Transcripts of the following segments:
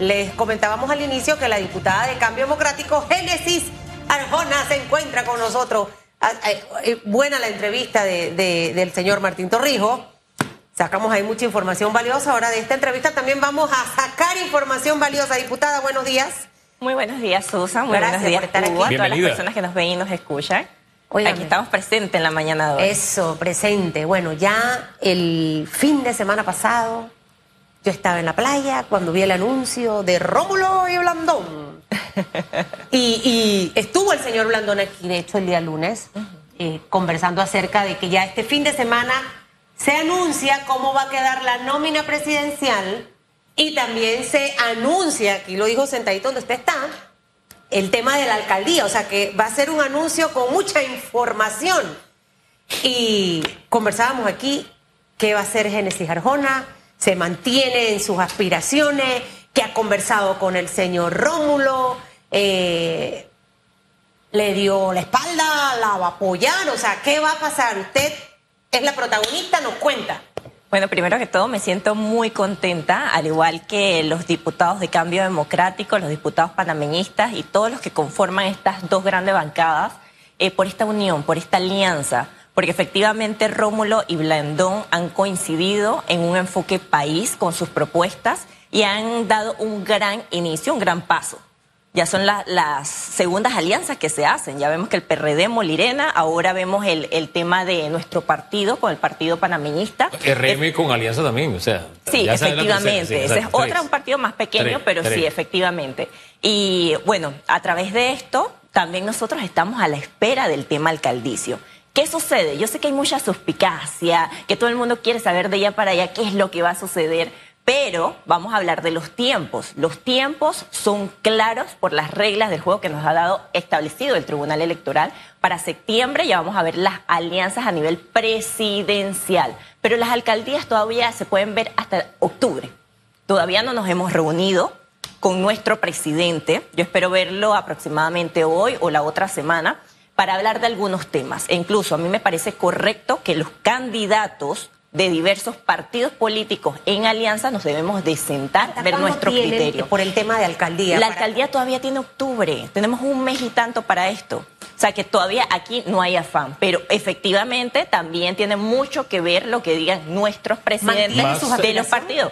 les comentábamos al inicio que la diputada de Cambio Democrático, Génesis Arjona, se encuentra con nosotros. Ah, eh, eh, buena la entrevista de- de- del señor Martín Torrijos. Sacamos ahí mucha información valiosa. Ahora de esta entrevista también vamos a sacar información valiosa. Diputada, buenos días. Muy buenos días, Susan. Muy Gracias buenos días, por estar aquí. a todas las personas que nos ven y nos escuchan. Aquí estamos presentes en la mañana de hoy. Eso, presente. Bueno, ya el fin de semana pasado yo estaba en la playa cuando vi el anuncio de Rómulo y Blandón. y, y estuvo el señor Blandón aquí, de hecho, el día lunes, eh, conversando acerca de que ya este fin de semana se anuncia cómo va a quedar la nómina presidencial y también se anuncia, aquí lo dijo sentadito donde usted está, el tema de la alcaldía, o sea que va a ser un anuncio con mucha información. Y conversábamos aquí qué va a hacer Génesis Arjona, se mantiene en sus aspiraciones, que ha conversado con el señor Rómulo, eh, le dio la espalda, la va a apoyar, o sea, ¿qué va a pasar? Usted es la protagonista, nos cuenta. Bueno, primero que todo me siento muy contenta, al igual que los diputados de Cambio Democrático, los diputados panameñistas y todos los que conforman estas dos grandes bancadas, eh, por esta unión, por esta alianza, porque efectivamente Rómulo y Blandón han coincidido en un enfoque país con sus propuestas y han dado un gran inicio, un gran paso. Ya son la- las segundas alianzas que se hacen. Ya vemos que el PRD Molirena, ahora vemos el, el tema de nuestro partido con el partido panameñista. RM con alianza también, o sea. Sí, tercera, efectivamente. sí, Ese es otra, un partido más pequeño, Tres, pero tres. sí, efectivamente. Y bueno, a través de esto, también nosotros estamos a la espera del tema alcaldicio. ¿Qué sucede? Yo sé que hay mucha suspicacia, que todo el mundo quiere saber de allá para allá qué es lo que va a suceder, pero vamos a hablar de los tiempos. Los tiempos son claros por las reglas del juego que nos ha dado establecido el Tribunal Electoral. Para septiembre ya vamos a ver las alianzas a nivel presidencial, pero las alcaldías todavía se pueden ver hasta octubre. Todavía no nos hemos reunido con nuestro presidente. Yo espero verlo aproximadamente hoy o la otra semana para hablar de algunos temas. E incluso a mí me parece correcto que los candidatos de diversos partidos políticos en alianza nos debemos de sentar, ver ¿Cuándo nuestro criterio. Por el tema de alcaldía. La para- alcaldía todavía tiene octubre, tenemos un mes y tanto para esto. O sea que todavía aquí no hay afán, pero efectivamente también tiene mucho que ver lo que digan nuestros presidentes ¿Mantienen sus de los partidos.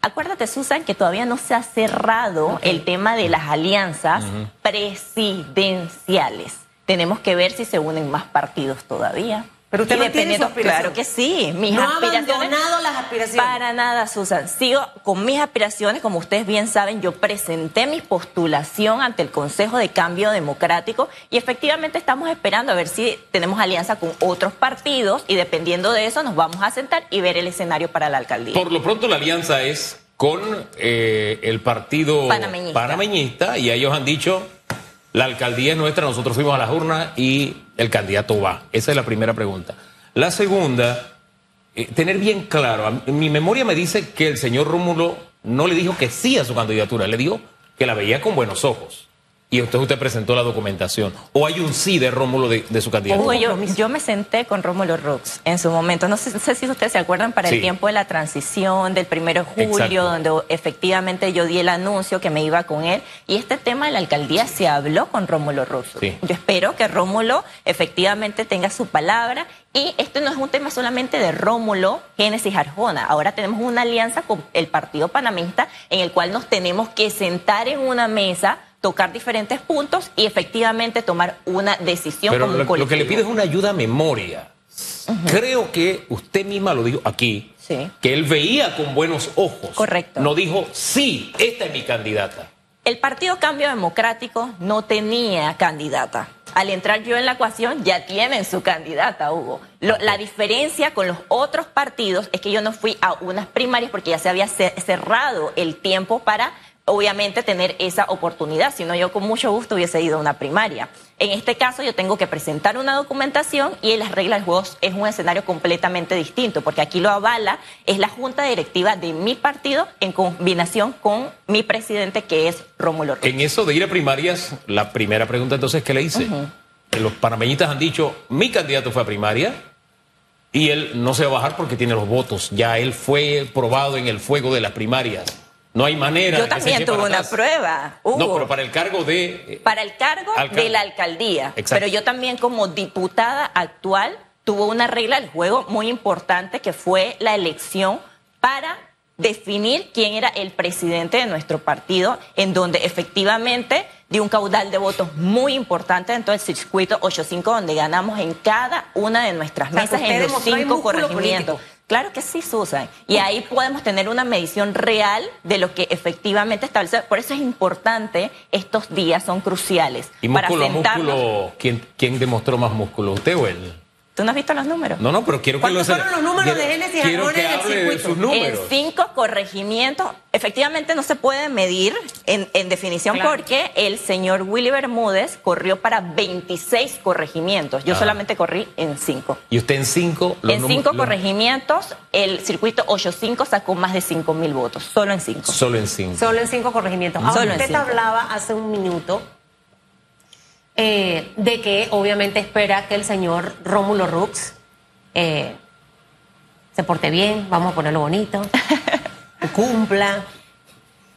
Acuérdate, Susan, que todavía no se ha cerrado el tema de las alianzas presidenciales. Tenemos que ver si se unen más partidos todavía. Pero usted Y su dependiendo- aspiración. Claro que sí. Mis no ha aspiraciones. abandonado las aspiraciones. Para nada, Susan. Sigo con mis aspiraciones. Como ustedes bien saben, yo presenté mi postulación ante el Consejo de Cambio Democrático y efectivamente estamos esperando a ver si tenemos alianza con otros partidos y dependiendo de eso nos vamos a sentar y ver el escenario para la alcaldía. Por lo pronto la alianza es con eh, el partido Panameñista. panameñista y ellos han dicho, la alcaldía es nuestra, nosotros fuimos a las urnas y el candidato va. Esa es la primera pregunta. La segunda, eh, tener bien claro, mi memoria me dice que el señor Rómulo no le dijo que sí a su candidatura, le dijo que la veía con buenos ojos. Y entonces usted presentó la documentación. ¿O hay un sí de Rómulo de, de su candidatura? Hugo, yo, yo me senté con Rómulo Rux en su momento. No sé, no sé si ustedes se acuerdan para Sí. el tiempo de la transición del primero de julio, Exacto. donde efectivamente yo di el anuncio que me iba con él. Y este tema de la alcaldía se habló con Rómulo Rux. Sí. Yo espero que Rómulo efectivamente tenga su palabra. Y esto no es un tema solamente de Rómulo, Génesis Arjona. Ahora tenemos una alianza con el Partido Panamista en el cual nos tenemos que sentar en una mesa tocar diferentes puntos y efectivamente tomar una decisión Pero como un lo, lo que le colectivo. pido es una ayuda a memoria. Creo que usted misma lo dijo aquí, Sí. que él veía con buenos ojos. Correcto. No dijo, sí, esta es mi candidata. El Partido Cambio Democrático no tenía candidata. Al entrar yo en la ecuación, ya tienen su candidata, Hugo. Lo- la diferencia con los otros partidos es que yo no fui a unas primarias porque ya se había ce- cerrado el tiempo para, obviamente, tener esa oportunidad. Si no, yo con mucho gusto hubiese ido a una primaria. En este caso, yo tengo que presentar una documentación y en las reglas del juego es un escenario completamente distinto, porque aquí lo avala es la junta directiva de mi partido en combinación con mi presidente, que es Rómulo. En eso de ir a primarias, la primera pregunta entonces que le hice. Los panameñistas han dicho, mi candidato fue a primaria y él no se va a bajar porque tiene los votos. Ya él fue probado en el fuego de las primarias. No hay manera. Yo también tuve una atrás. prueba. No, pero para el cargo de. eh, para el cargo Alcalde. de la alcaldía. Exacto. Pero yo también como diputada actual tuve una regla del juego muy importante que fue la elección para definir quién era el presidente de nuestro partido, en donde efectivamente dio un caudal de votos muy importante dentro del circuito 85, donde ganamos en cada una de nuestras O sea, mesas en los cinco corregimientos. político. Claro que sí, Susan. Y ahí podemos tener una medición real de lo que efectivamente establece. Por eso es importante, estos días son cruciales. y para músculo a sentarnos. músculo, ¿quién, ¿quién demostró más músculo? ¿Usted o él? ¿Tú no has visto los números? No, no, pero quiero que ¿Cuántos lo fueron los números de Génesis Quiero Arjona que en el de circuito? sus números. En cinco corregimientos, efectivamente no se puede medir en, en definición Claro. porque el señor Willy Bermúdez corrió para 26 corregimientos. Yo Ah. solamente corrí en cinco. Y usted en cinco. los en cinco los- corregimientos, el circuito 85 sacó más de 5 mil votos, solo en cinco. Solo en cinco. Solo en cinco corregimientos. Ahora, Solo en usted cinco. hablaba hace un minuto eh, de que obviamente espera que el señor Rómulo Rux eh, se porte bien, vamos a ponerlo bonito, que cumpla.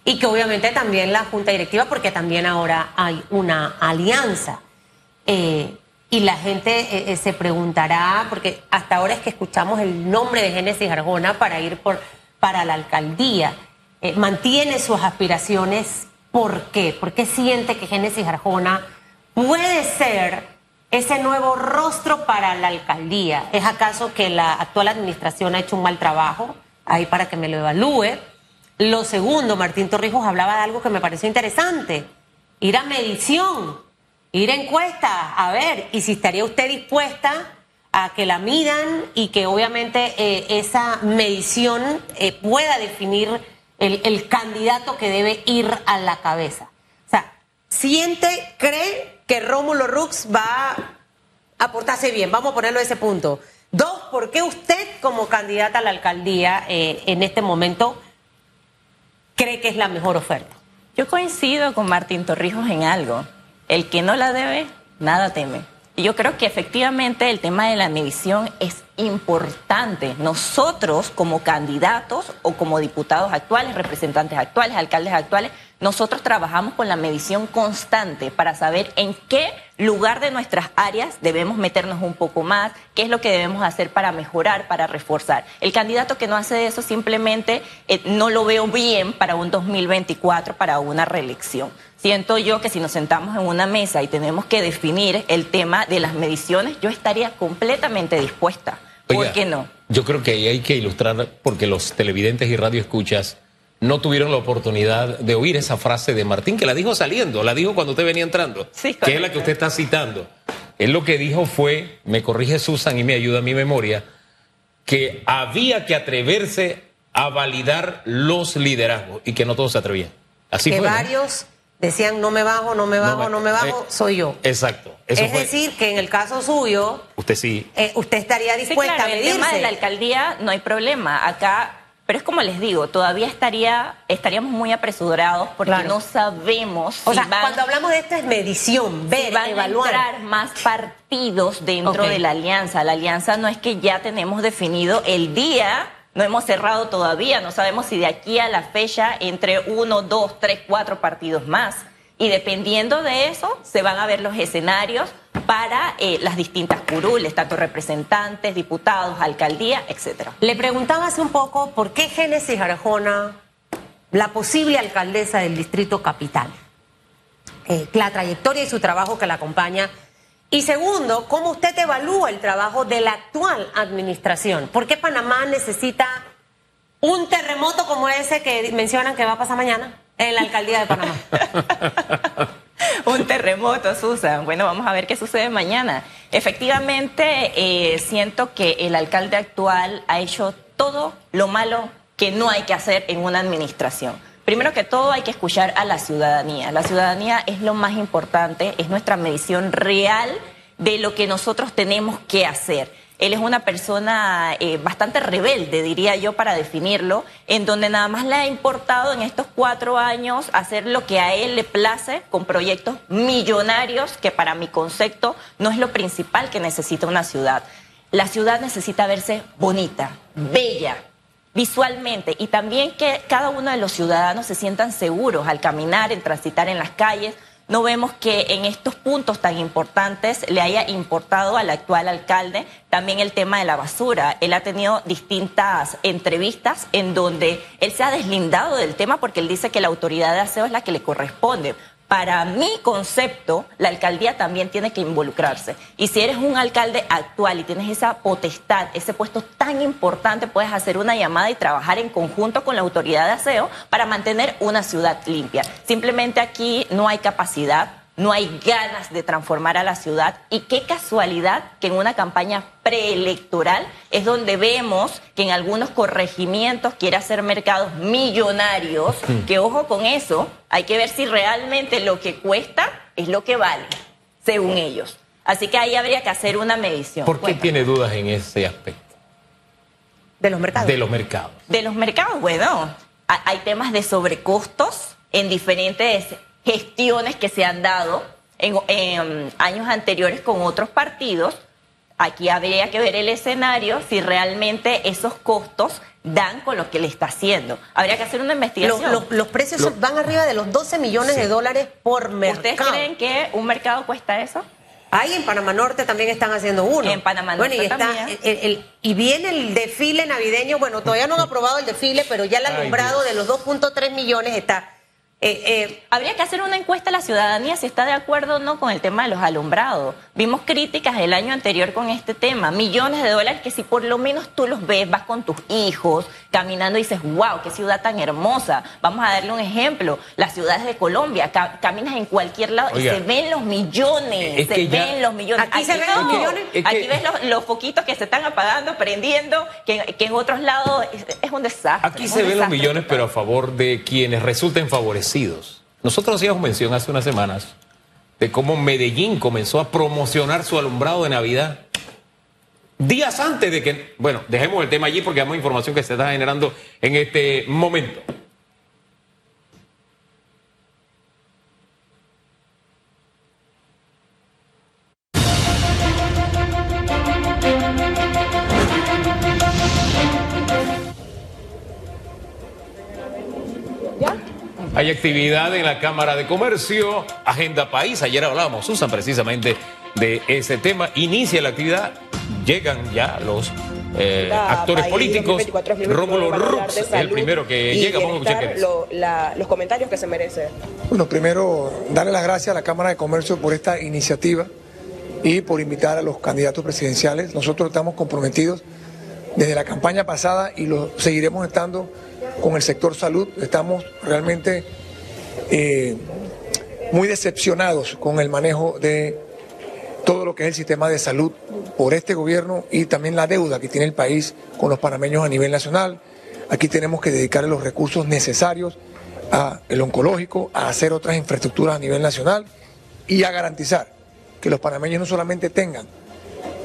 Y que obviamente también la Junta Directiva, porque también ahora hay una alianza. Eh, y la gente eh, se preguntará, porque hasta ahora es que escuchamos el nombre de Génesis Arjona para ir por, para la alcaldía. Eh, mantiene sus aspiraciones. ¿Por qué? ¿Por qué siente que Génesis Arjona puede ser ese nuevo rostro para la alcaldía? ¿Es acaso que la actual administración ha hecho un mal trabajo? Ahí para que me lo evalúe. Lo segundo, Martín Torrijos hablaba de algo que me pareció interesante. Ir a medición, ir a encuesta, a ver, y si estaría usted dispuesta a que la midan y que obviamente eh, esa medición eh, pueda definir el, el candidato que debe ir a la cabeza. O sea, siente, cree que Rómulo Rux va a portarse bien, vamos a ponerlo a ese punto. Dos, ¿por qué usted como candidata a la alcaldía eh, en este momento cree que es la mejor oferta? Yo coincido con Martín Torrijos en algo. El que no la debe, nada teme. Y yo creo que efectivamente el tema de la medición es importante. Nosotros como candidatos o como diputados actuales, representantes actuales, alcaldes actuales, nosotros trabajamos con la medición constante para saber en qué lugar de nuestras áreas debemos meternos un poco más, qué es lo que debemos hacer para mejorar, para reforzar. El candidato que no hace eso simplemente eh, no lo veo bien para un 2024, para una reelección. Siento yo que si nos sentamos en una mesa y tenemos que definir el tema de las mediciones, yo estaría completamente dispuesta. ¿Por qué no? Yo creo que ahí hay que ilustrar porque los televidentes y radioescuchas no tuvieron la oportunidad de oír esa frase de Martín, que la dijo saliendo, la dijo cuando usted venía entrando, Sí, que es la que usted está citando. Él lo que dijo fue, me corrige Susan y me ayuda a mi memoria, que había que atreverse a validar los liderazgos y que no todos se atrevían. Así que fue. ¿no? varios decían no me bajo, no me bajo, me- no me bajo, eh, soy yo. Exacto. Eso es fue. decir, que en el caso suyo, Usted sí. eh, usted estaría Sí, dispuesta claro, a el medirse. tema de la alcaldía no hay problema. Acá, pero es como les digo, todavía estaría, estaríamos muy apresurados porque Claro. no sabemos o si sea, van, cuando hablamos de esto es medición, si ver, van a evaluar. entrar más partidos dentro de la alianza. La alianza no es que ya tenemos definido el día. No hemos cerrado todavía, no sabemos si de aquí a la fecha entre uno, dos, tres, cuatro partidos más. Y dependiendo de eso, se van a ver los escenarios para eh, las distintas curules, tanto representantes, diputados, alcaldía, etcétera. Le preguntaba hace un poco por qué Génesis Arjona, la posible alcaldesa del Distrito Capital, eh, la trayectoria y su trabajo que la acompaña. Y segundo, ¿cómo usted evalúa el trabajo de la actual administración? ¿Por qué Panamá necesita un terremoto como ese que mencionan que va a pasar mañana en la alcaldía de Panamá? Un terremoto, Susan. Bueno, vamos a ver qué sucede mañana. Efectivamente, eh, siento que el alcalde actual ha hecho todo lo malo que no hay que hacer en una administración. Primero que todo hay que escuchar a la ciudadanía. La ciudadanía es lo más importante, es nuestra medición real de lo que nosotros tenemos que hacer. Él es una persona eh, bastante rebelde, diría yo, para definirlo, en donde nada más le ha importado en estos cuatro años hacer lo que a él le place con proyectos millonarios, que para mi concepto no es lo principal que necesita una ciudad. La ciudad necesita verse bonita, bella, visualmente y también que cada uno de los ciudadanos se sientan seguros al caminar, en transitar en las calles. No vemos que en estos puntos tan importantes le haya importado al actual alcalde también el tema de la basura. Él ha tenido distintas entrevistas en donde él se ha deslindado del tema porque él dice que la autoridad de aseo es la que le corresponde para mi concepto, la alcaldía también tiene que involucrarse. Y si eres un alcalde actual y tienes esa potestad, ese puesto tan importante, puedes hacer una llamada y trabajar en conjunto con la autoridad de aseo para mantener una ciudad limpia. Simplemente aquí no hay capacidad no hay ganas de transformar a la ciudad y qué casualidad que en una campaña preelectoral es donde vemos que en algunos corregimientos quiere hacer mercados millonarios, que ojo con eso, hay que ver si realmente lo que cuesta es lo que vale, según ellos. Así que ahí habría que hacer una medición. ¿Por qué tiene dudas en ese aspecto? De los mercados. De los mercados. De los mercados, bueno, hay temas de sobrecostos en diferentes gestiones que se han dado en, años anteriores con otros partidos. Aquí habría que ver el escenario si realmente esos costos dan con lo que le está haciendo. Habría que hacer una investigación. Los, precios van arriba de los 12 millones de dólares por mercado. ¿Ustedes creen que un mercado cuesta eso? Ahí en Panamá Norte también están haciendo uno. En Panamá Norte bueno, y también. y viene el desfile navideño. Bueno, todavía no han aprobado el desfile, pero ya el alumbrado de los 2.3 millones está eh, eh, habría que hacer una encuesta a la ciudadanía si está de acuerdo o no con el tema de los alumbrados. Vimos críticas el año anterior con este tema, millones de dólares que si por lo menos tú los ves, vas con tus hijos caminando y dices, wow, qué ciudad tan hermosa. Vamos a darle un ejemplo, las ciudades de Colombia, caminas en cualquier lado y se ven los millones, se ven los millones. Aquí, se ven los millones. Aquí ves los, foquitos que se están apagando, prendiendo, que, en otros lados es, un desastre. Aquí se ven los millones, pero a favor de quienes resulten favorecidos nosotros hacíamos mención hace unas semanas de cómo Medellín comenzó a promocionar su alumbrado de Navidad. Días antes de que, bueno, dejemos el tema allí porque hay información que se está generando en este momento. Hay actividad en la Cámara de Comercio, Agenda País. Ayer hablábamos, Susan, precisamente de ese tema. Inicia la actividad, llegan ya los eh, actores políticos. Rómulo Rux es el primero que llega. Vamos a escuchar los comentarios que se merece. Bueno, primero, darle las gracias a la Cámara de Comercio por esta iniciativa y por invitar a los candidatos presidenciales. Nosotros estamos comprometidos desde la campaña pasada y lo seguiremos estando con el sector salud. Estamos realmente eh, muy decepcionados con el manejo de todo lo que es el sistema de salud por este gobierno y también la deuda que tiene el país con los panameños a nivel nacional. Aquí tenemos que dedicarle los recursos necesarios al oncológico, a hacer otras infraestructuras a nivel nacional y a garantizar que los panameños no solamente tengan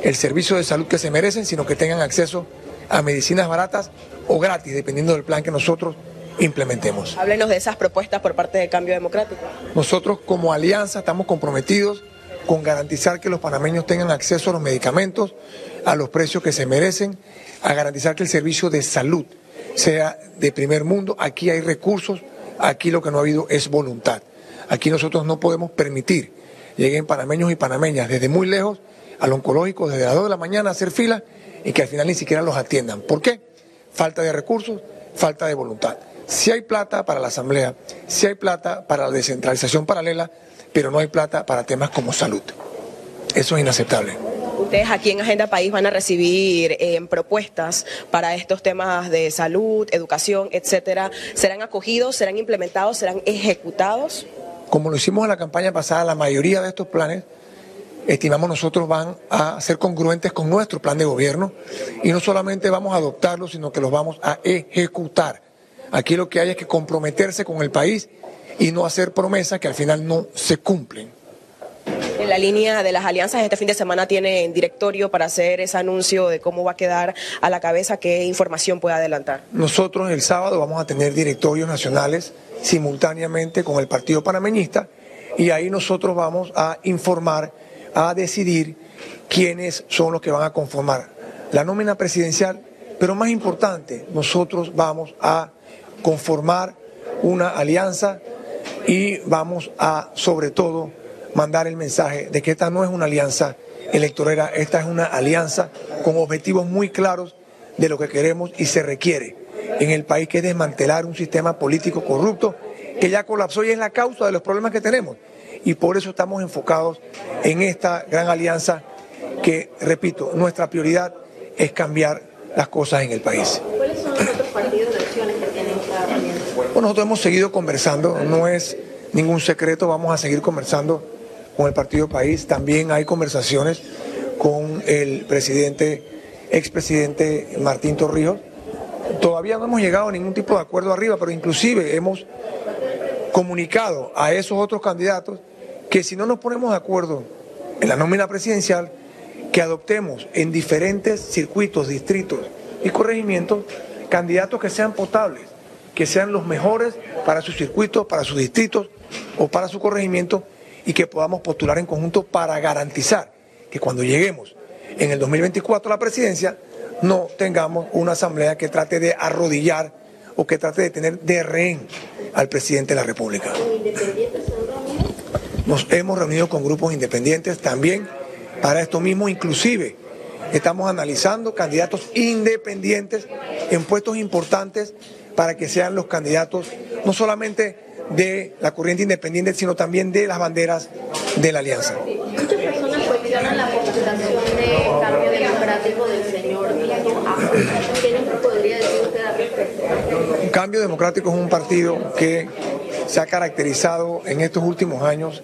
el servicio de salud que se merecen, sino que tengan acceso a medicinas baratas o gratis, dependiendo del plan que nosotros implementemos. Háblenos de esas propuestas por parte del Cambio Democrático. Nosotros como alianza estamos comprometidos con garantizar que los panameños tengan acceso a los medicamentos a los precios que se merecen, a garantizar que el servicio de salud sea de primer mundo. Aquí hay recursos, aquí lo que no ha habido es voluntad. Aquí nosotros no podemos permitir lleguen panameños y panameñas desde muy lejos al oncológico desde las 2 de la mañana a hacer fila y que al final ni siquiera los atiendan. ¿Por qué? Falta de recursos, falta de voluntad. Si hay plata para la Asamblea, si hay plata para la descentralización paralela, pero no hay plata para temas como salud. Eso es inaceptable. Ustedes aquí en Agenda País van a recibir eh, propuestas para estos temas de salud, educación, etcétera. ¿Serán acogidos, serán implementados, serán ejecutados? Como lo hicimos en la campaña pasada, la mayoría de estos planes estimamos nosotros van a ser congruentes con nuestro plan de gobierno y no solamente vamos a adoptarlos, sino que los vamos a ejecutar. Aquí lo que hay es que comprometerse con el país y no hacer promesas que al final no se cumplen. En la línea de las alianzas, este fin de semana tiene directorio para hacer ese anuncio de cómo va a quedar a la cabeza, qué información puede adelantar. Nosotros el sábado vamos a tener directorios nacionales simultáneamente con el Partido Panameñista y ahí nosotros vamos a informar a decidir quiénes son los que van a conformar la nómina presidencial Pero más importante, nosotros vamos a conformar una alianza y vamos a, sobre todo, mandar el mensaje de que esta no es una alianza electorera, esta es una alianza con objetivos muy claros de lo que queremos y se requiere en el país, que es desmantelar un sistema político corrupto que ya colapsó y es la causa de los problemas que tenemos. Y por eso estamos enfocados en esta gran alianza que, repito, nuestra prioridad es cambiar las cosas en el país. ¿Cuáles son los otros partidos de acciones que tienen esta alianza? Bueno, nosotros hemos seguido conversando, no es ningún secreto, vamos a seguir conversando con el Partido País. También hay conversaciones con el presidente, expresidente Martín Torrijos. Todavía no hemos llegado a ningún tipo de acuerdo arriba, pero inclusive hemos comunicado a esos otros candidatos que si no nos ponemos de acuerdo en la nómina presidencial, que adoptemos en diferentes circuitos, distritos y corregimientos candidatos que sean potables, que sean los mejores para sus circuitos, para sus distritos o para su corregimiento y que podamos postular en conjunto para garantizar que cuando lleguemos en el 2024 a la presidencia no tengamos una asamblea que trate de arrodillar o que trate de tener de rehén al presidente de la República. Nos hemos reunido con grupos independientes también para esto mismo, inclusive estamos analizando candidatos independientes en puestos importantes para que sean los candidatos no solamente de la corriente independiente, sino también de las banderas de la alianza. Muchas personas cuestionan la postulación de cambio democrático del señor ¿Qué nos podría decir usted al respecto? Cambio Democrático es un partido que se ha caracterizado en estos últimos años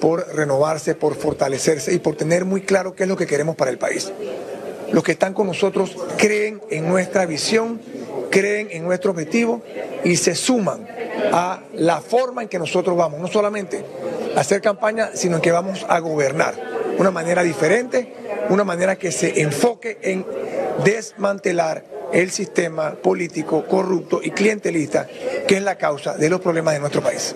por renovarse, por fortalecerse y por tener muy claro qué es lo que queremos para el país. Los que están con nosotros creen en nuestra visión, creen en nuestro objetivo y se suman a la forma en que nosotros vamos, no solamente a hacer campaña, sino en que vamos a gobernar. Una manera diferente, una manera que se enfoque en desmantelar el sistema político corrupto y clientelista que es la causa de los problemas de nuestro país.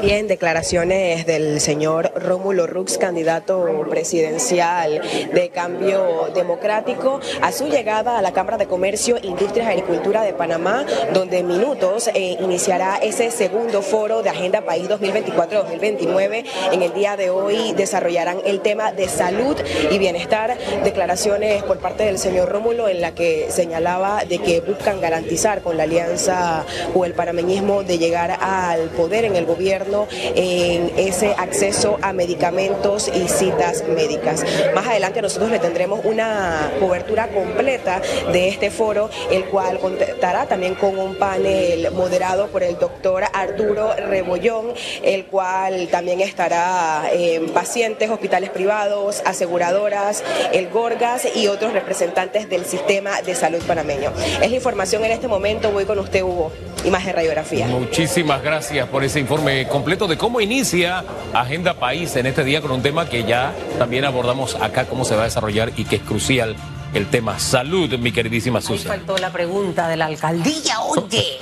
Bien, declaraciones del señor Rómulo Rux, candidato presidencial de Cambio Democrático, a su llegada a la Cámara de Comercio, Industrias y Agricultura de Panamá, donde en minutos eh, iniciará ese segundo foro de Agenda País 2024-2029. En el día de hoy desarrollarán el tema de salud y bienestar. Declaraciones por parte del señor Rómulo en la que señalaba de que buscan garantizar con la alianza o el panameñismo de llegar al poder en el gobierno en ese acceso a medicamentos y citas médicas. Más adelante nosotros le tendremos una cobertura completa de este foro, el cual contará también con un panel moderado por el doctor Arturo Rebollón, el cual también estará en pacientes, hospitales privados, aseguradoras, el Gorgas y otros representantes del sistema de salud panameño. Es la información en este momento, voy con usted Hugo, imagen radiografía. Muchísimas gracias por ese informe completo de cómo inicia Agenda País en este día con un tema que ya también abordamos acá, cómo se va a desarrollar y que es crucial. El tema salud, mi queridísima Susan. faltó la pregunta de la alcaldía, oye.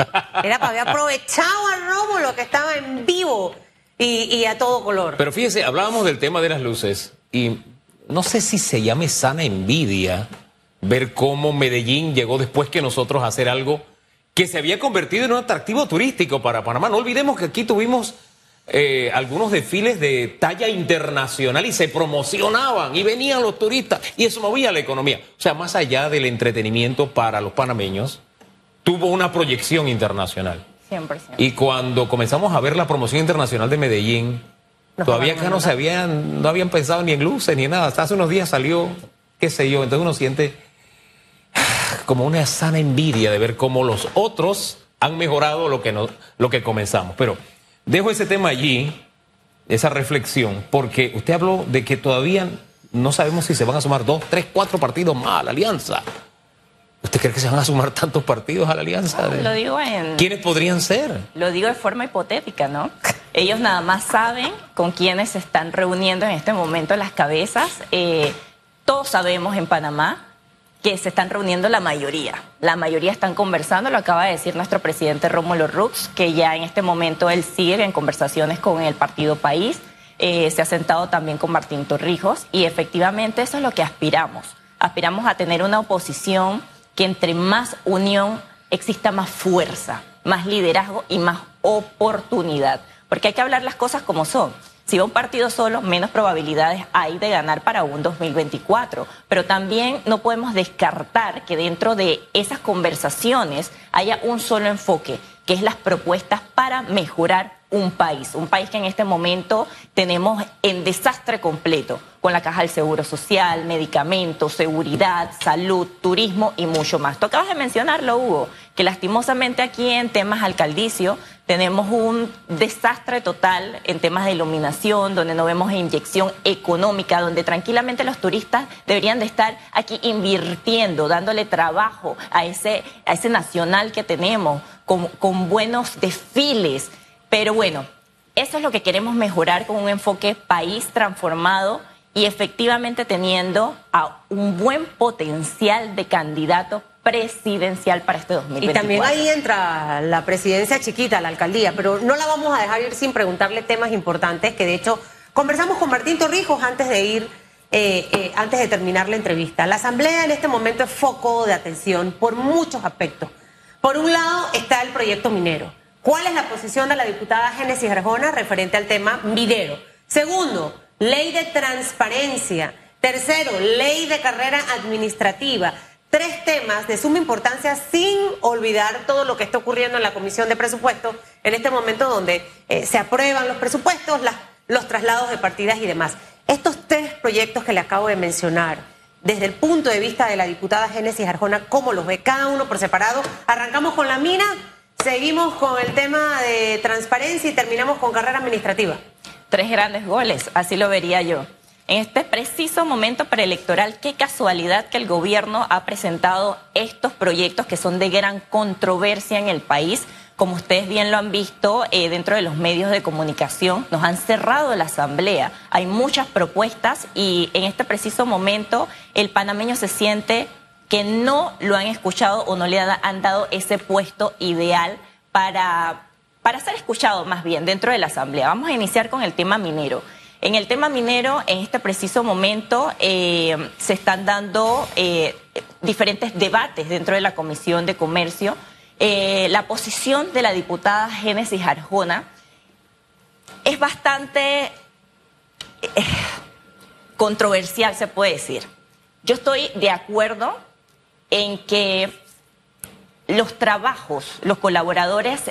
Era para haber aprovechado a Rómulo que estaba en vivo y, y a todo color. Pero fíjese, hablábamos del tema de las luces y no sé si se llame sana envidia ver cómo Medellín llegó después que nosotros a hacer algo que se había convertido en un atractivo turístico para Panamá. No olvidemos que aquí tuvimos eh, algunos desfiles de talla internacional y se promocionaban y venían los turistas y eso movía la economía. O sea, más allá del entretenimiento para los panameños, tuvo una proyección internacional. 100%. Y cuando comenzamos a ver la promoción internacional de Medellín, todavía acá no se habían, no habían pensado ni en luces ni en nada. Hasta hace unos días salió, qué sé yo, entonces uno siente como una sana envidia de ver cómo los otros han mejorado lo que, no, lo que comenzamos. Pero Dejo ese tema allí, esa reflexión, porque usted habló de que todavía no sabemos si se van a sumar dos, tres, cuatro partidos más a la alianza. ¿Usted cree que se van a sumar tantos partidos a la alianza? Lo digo en... ¿Quiénes podrían ser? Lo digo de forma hipotética, ¿no? Ellos nada más saben con quiénes se están reuniendo en este momento las cabezas. Eh, todos sabemos en Panamá que se están reuniendo la mayoría. La mayoría están conversando, lo acaba de decir nuestro presidente Rómulo Rux, que ya en este momento él sigue en conversaciones con el Partido País, eh, se ha sentado también con Martín Torrijos y efectivamente eso es lo que aspiramos. Aspiramos a tener una oposición que entre más unión exista más fuerza, más liderazgo y más oportunidad. Porque hay que hablar las cosas como son. Si va un partido solo, menos probabilidades hay de ganar para un 2024. Pero también no podemos descartar que dentro de esas conversaciones haya un solo enfoque, que es las propuestas para mejorar un país, un país que en este momento tenemos en desastre completo, con la caja del seguro social, medicamentos, seguridad, salud, turismo y mucho más. Tú acabas de mencionarlo, Hugo, que lastimosamente aquí en temas alcaldicio tenemos un desastre total en temas de iluminación, donde no vemos inyección económica, donde tranquilamente los turistas deberían de estar aquí invirtiendo, dándole trabajo a ese, a ese nacional que tenemos, con, con buenos desfiles. Pero bueno, eso es lo que queremos mejorar con un enfoque país transformado y efectivamente teniendo a un buen potencial de candidato presidencial para este 2024. Y también ahí entra la presidencia chiquita, la alcaldía, pero no la vamos a dejar ir sin preguntarle temas importantes que de hecho conversamos con Martín Torrijos antes de ir, eh, eh, antes de terminar la entrevista. La asamblea en este momento es foco de atención por muchos aspectos. Por un lado está el proyecto minero ¿Cuál es la posición de la diputada Génesis Arjona referente al tema minero? Segundo, ley de transparencia. Tercero, ley de carrera administrativa. Tres temas de suma importancia sin olvidar todo lo que está ocurriendo en la Comisión de Presupuestos en este momento donde eh, se aprueban los presupuestos, los traslados de partidas y demás. Estos tres proyectos que le acabo de mencionar, desde el punto de vista de la diputada Génesis Arjona, ¿cómo los ve cada uno por separado? Arrancamos con la mina Seguimos con el tema de transparencia y terminamos con carrera administrativa. Tres grandes goles, así lo vería yo. En este preciso momento preelectoral, qué casualidad que el gobierno ha presentado estos proyectos que son de gran controversia en el país. Como ustedes bien lo han visto eh, dentro de los medios de comunicación, nos han cerrado la asamblea. Hay muchas propuestas y en este preciso momento el panameño se siente que no lo han escuchado o no le han dado ese puesto ideal para, para ser escuchado más bien dentro de la Asamblea. Vamos a iniciar con el tema minero. En el tema minero, en este preciso momento, eh, se están dando eh, diferentes debates dentro de la Comisión de Comercio. Eh, la posición de la diputada Génesis Arjona es bastante controversial, se puede decir. Yo estoy de acuerdo en que los trabajos, los colaboradores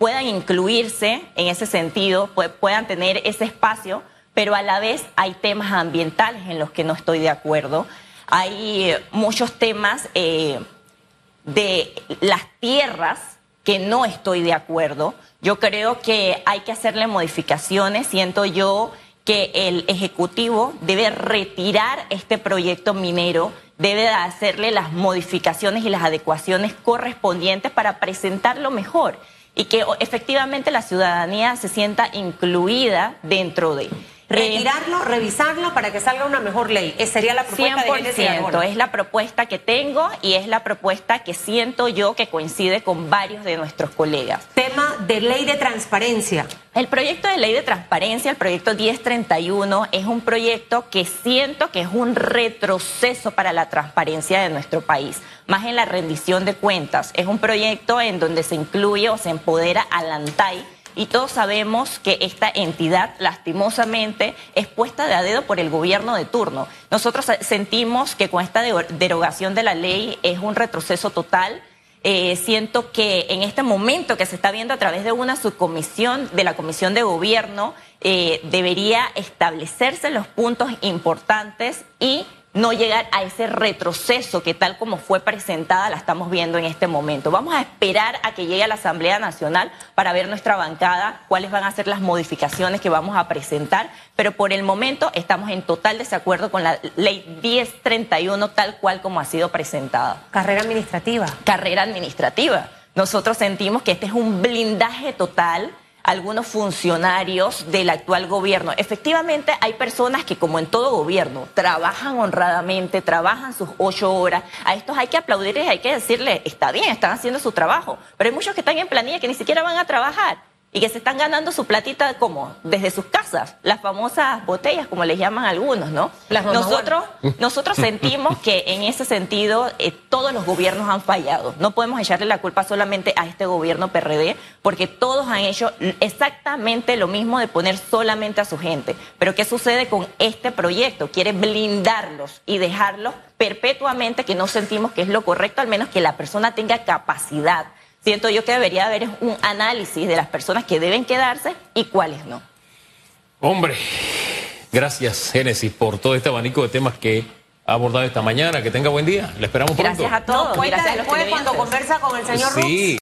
puedan incluirse en ese sentido, puedan tener ese espacio, pero a la vez hay temas ambientales en los que no estoy de acuerdo. Hay muchos temas eh, de las tierras que no estoy de acuerdo. Yo creo que hay que hacerle modificaciones. Siento yo que el Ejecutivo debe retirar este proyecto minero debe hacerle las modificaciones y las adecuaciones correspondientes para presentarlo mejor y que efectivamente la ciudadanía se sienta incluida dentro de. Retirarlo, revisarlo para que salga una mejor ley. Esa sería la propuesta 100%, es la propuesta que tengo y es la propuesta que siento yo que coincide con varios de nuestros colegas. Tema de ley de transparencia. El proyecto de ley de transparencia, el proyecto 1031, es un proyecto que siento que es un retroceso para la transparencia de nuestro país, más en la rendición de cuentas. Es un proyecto en donde se incluye o se empodera al ANTAI y todos sabemos que esta entidad lastimosamente es puesta de a dedo por el gobierno de turno. Nosotros sentimos que con esta derogación de la ley es un retroceso total. Eh, siento que en este momento que se está viendo a través de una subcomisión de la Comisión de Gobierno, eh, debería establecerse los puntos importantes y no llegar a ese retroceso que tal como fue presentada la estamos viendo en este momento. Vamos a esperar a que llegue a la Asamblea Nacional para ver nuestra bancada, cuáles van a ser las modificaciones que vamos a presentar, pero por el momento estamos en total desacuerdo con la ley 1031 tal cual como ha sido presentada. Carrera administrativa. Carrera administrativa. Nosotros sentimos que este es un blindaje total algunos funcionarios del actual gobierno. Efectivamente, hay personas que, como en todo gobierno, trabajan honradamente, trabajan sus ocho horas. A estos hay que aplaudirles, hay que decirles, está bien, están haciendo su trabajo. Pero hay muchos que están en planilla que ni siquiera van a trabajar. Y que se están ganando su platita como desde sus casas, las famosas botellas como les llaman algunos, ¿no? Las nosotros nosotros sentimos que en ese sentido eh, todos los gobiernos han fallado. No podemos echarle la culpa solamente a este gobierno PRD porque todos han hecho exactamente lo mismo de poner solamente a su gente. Pero ¿qué sucede con este proyecto? Quiere blindarlos y dejarlos perpetuamente que no sentimos que es lo correcto, al menos que la persona tenga capacidad siento yo que debería haber un análisis de las personas que deben quedarse y cuáles no. Hombre, gracias Génesis por todo este abanico de temas que ha abordado esta mañana. Que tenga buen día. Le esperamos pronto. Gracias a todos. Cuenta gracias a los después cuando conversa con el señor Rux. Sí.